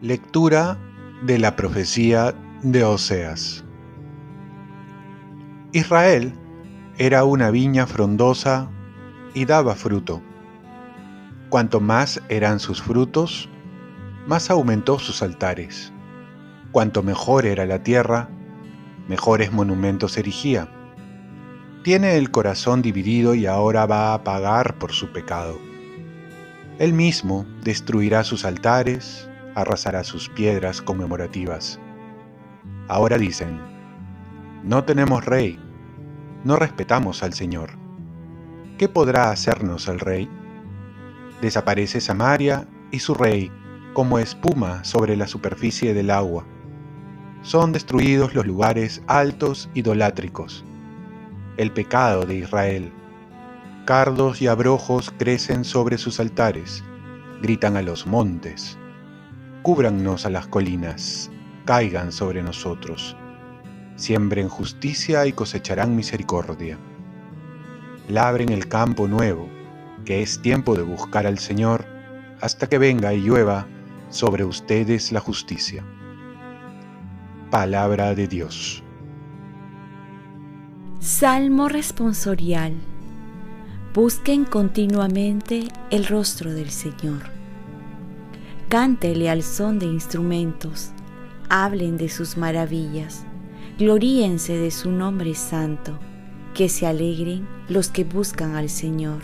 Lectura de la profecía de Oseas. Israel era una viña frondosa y daba fruto. Cuanto más eran sus frutos, más aumentó sus altares. Cuanto mejor era la tierra, mejores monumentos erigía. Tiene el corazón dividido y ahora va a pagar por su pecado. Él mismo destruirá sus altares, arrasará sus piedras conmemorativas. Ahora dicen, no tenemos rey, no respetamos al Señor. ¿Qué podrá hacernos el rey? Desaparece Samaria y su rey como espuma sobre la superficie del agua. Son destruidos los lugares altos idolátricos. El pecado de Israel. Cardos y abrojos crecen sobre sus altares, gritan a los montes cúbrannos a las colinas, caigan sobre nosotros, siembren justicia y cosecharán misericordia. Labren el campo nuevo, que es tiempo de buscar al Señor, hasta que venga y llueva sobre ustedes la justicia. Palabra de Dios. Salmo responsorial. Busquen continuamente el rostro del Señor Cántele al son de instrumentos, hablen de sus maravillas, gloríense de su nombre santo, que se alegren los que buscan al Señor.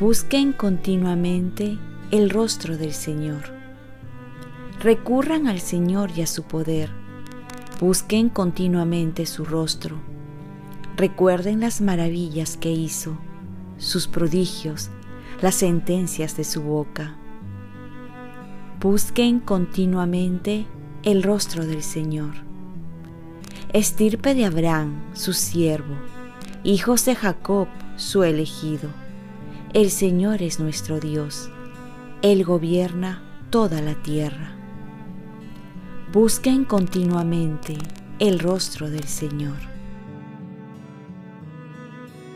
Busquen continuamente el rostro del Señor. Recurran al Señor y a su poder. Busquen continuamente su rostro. Recuerden las maravillas que hizo, sus prodigios, las sentencias de su boca busquen continuamente el rostro del Señor. Estirpe de Abraham, su siervo, hijos de Jacob, su elegido. El Señor es nuestro Dios. Él gobierna toda la tierra. Busquen continuamente el rostro del Señor.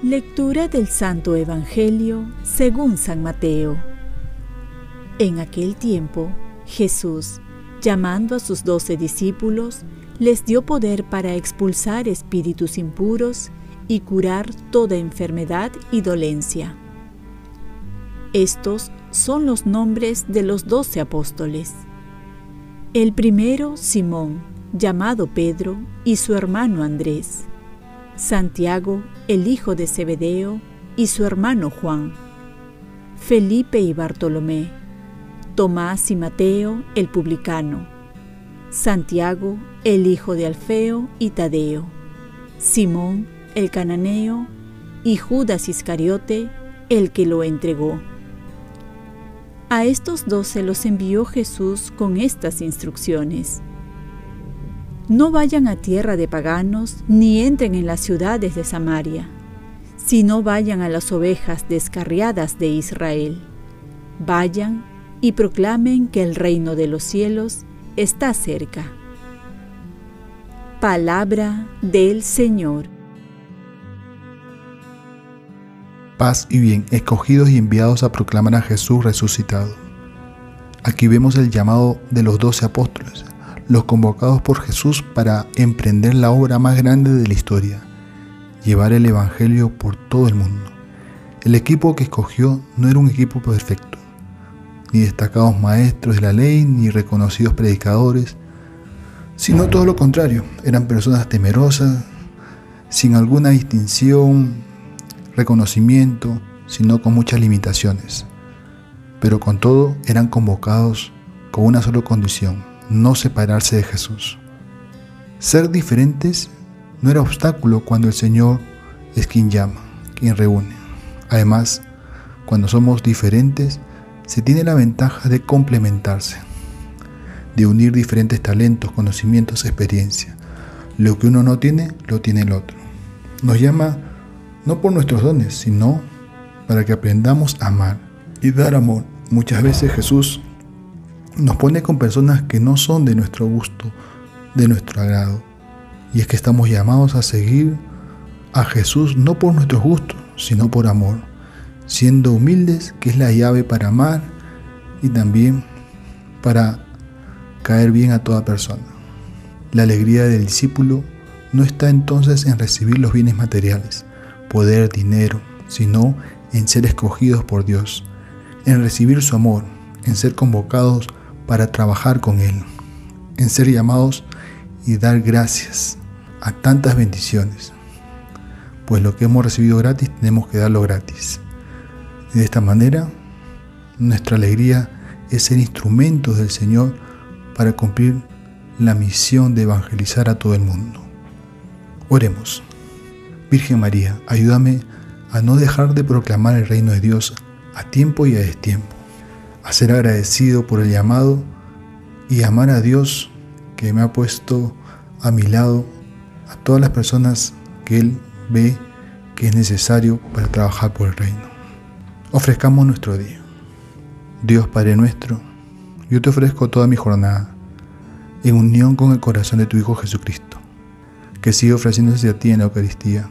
Lectura del Santo Evangelio según San Mateo. En aquel tiempo, Jesús, llamando a sus doce discípulos, les dio poder para expulsar espíritus impuros y curar toda enfermedad y dolencia. Estos son los nombres de los doce apóstoles. El primero, Simón, llamado Pedro, y su hermano Andrés. Santiago, el hijo de Zebedeo, y su hermano Juan. Felipe y Bartolomé Tomás y Mateo, el publicano, Santiago, el hijo de Alfeo y Tadeo, Simón, el cananeo, y Judas Iscariote, el que lo entregó. A estos doce los envió Jesús con estas instrucciones. No vayan a tierra de paganos, ni entren en las ciudades de Samaria, sino vayan a las ovejas descarriadas de Israel. Vayan y proclamen que el reino de los cielos está cerca. Palabra del Señor. Paz y bien, escogidos y enviados a proclamar a Jesús resucitado. Aquí vemos el llamado de los doce apóstoles, los convocados por Jesús para emprender la obra más grande de la historia, llevar el Evangelio por todo el mundo. El equipo que escogió no era un equipo perfecto, ni destacados maestros de la ley, ni reconocidos predicadores, sino todo lo contrario, eran personas temerosas, sin alguna distinción, reconocimiento, sino con muchas limitaciones. Pero con todo eran convocados con una sola condición, no separarse de Jesús. Ser diferentes no era obstáculo cuando el Señor es quien llama, quien reúne. Además, cuando somos diferentes, se tiene la ventaja de complementarse, de unir diferentes talentos, conocimientos, experiencia. Lo que uno no tiene, lo tiene el otro. Nos llama no por nuestros dones, sino para que aprendamos a amar y dar amor. Muchas veces Jesús nos pone con personas que no son de nuestro gusto, de nuestro agrado. Y es que estamos llamados a seguir a Jesús no por nuestros gustos, sino por amor, siendo humildes, que es la llave para amar y también para caer bien a toda persona. La alegría del discípulo no está entonces en recibir los bienes materiales, poder, dinero, sino en ser escogidos por Dios, en recibir su amor, en ser convocados para trabajar con Él, en ser llamados y dar gracias a tantas bendiciones. Pues lo que hemos recibido gratis tenemos que darlo gratis. De esta manera, nuestra alegría es ser instrumentos del Señor para cumplir la misión de evangelizar a todo el mundo. Oremos. Virgen María, ayúdame a no dejar de proclamar el reino de Dios a tiempo y a destiempo, a ser agradecido por el llamado y amar a Dios que me ha puesto a mi lado, a todas las personas que Él ve que es necesario para trabajar por el reino. Ofrezcamos nuestro día. Dios Padre nuestro, yo te ofrezco toda mi jornada en unión con el corazón de tu Hijo Jesucristo, que sigue ofreciéndose a ti en la Eucaristía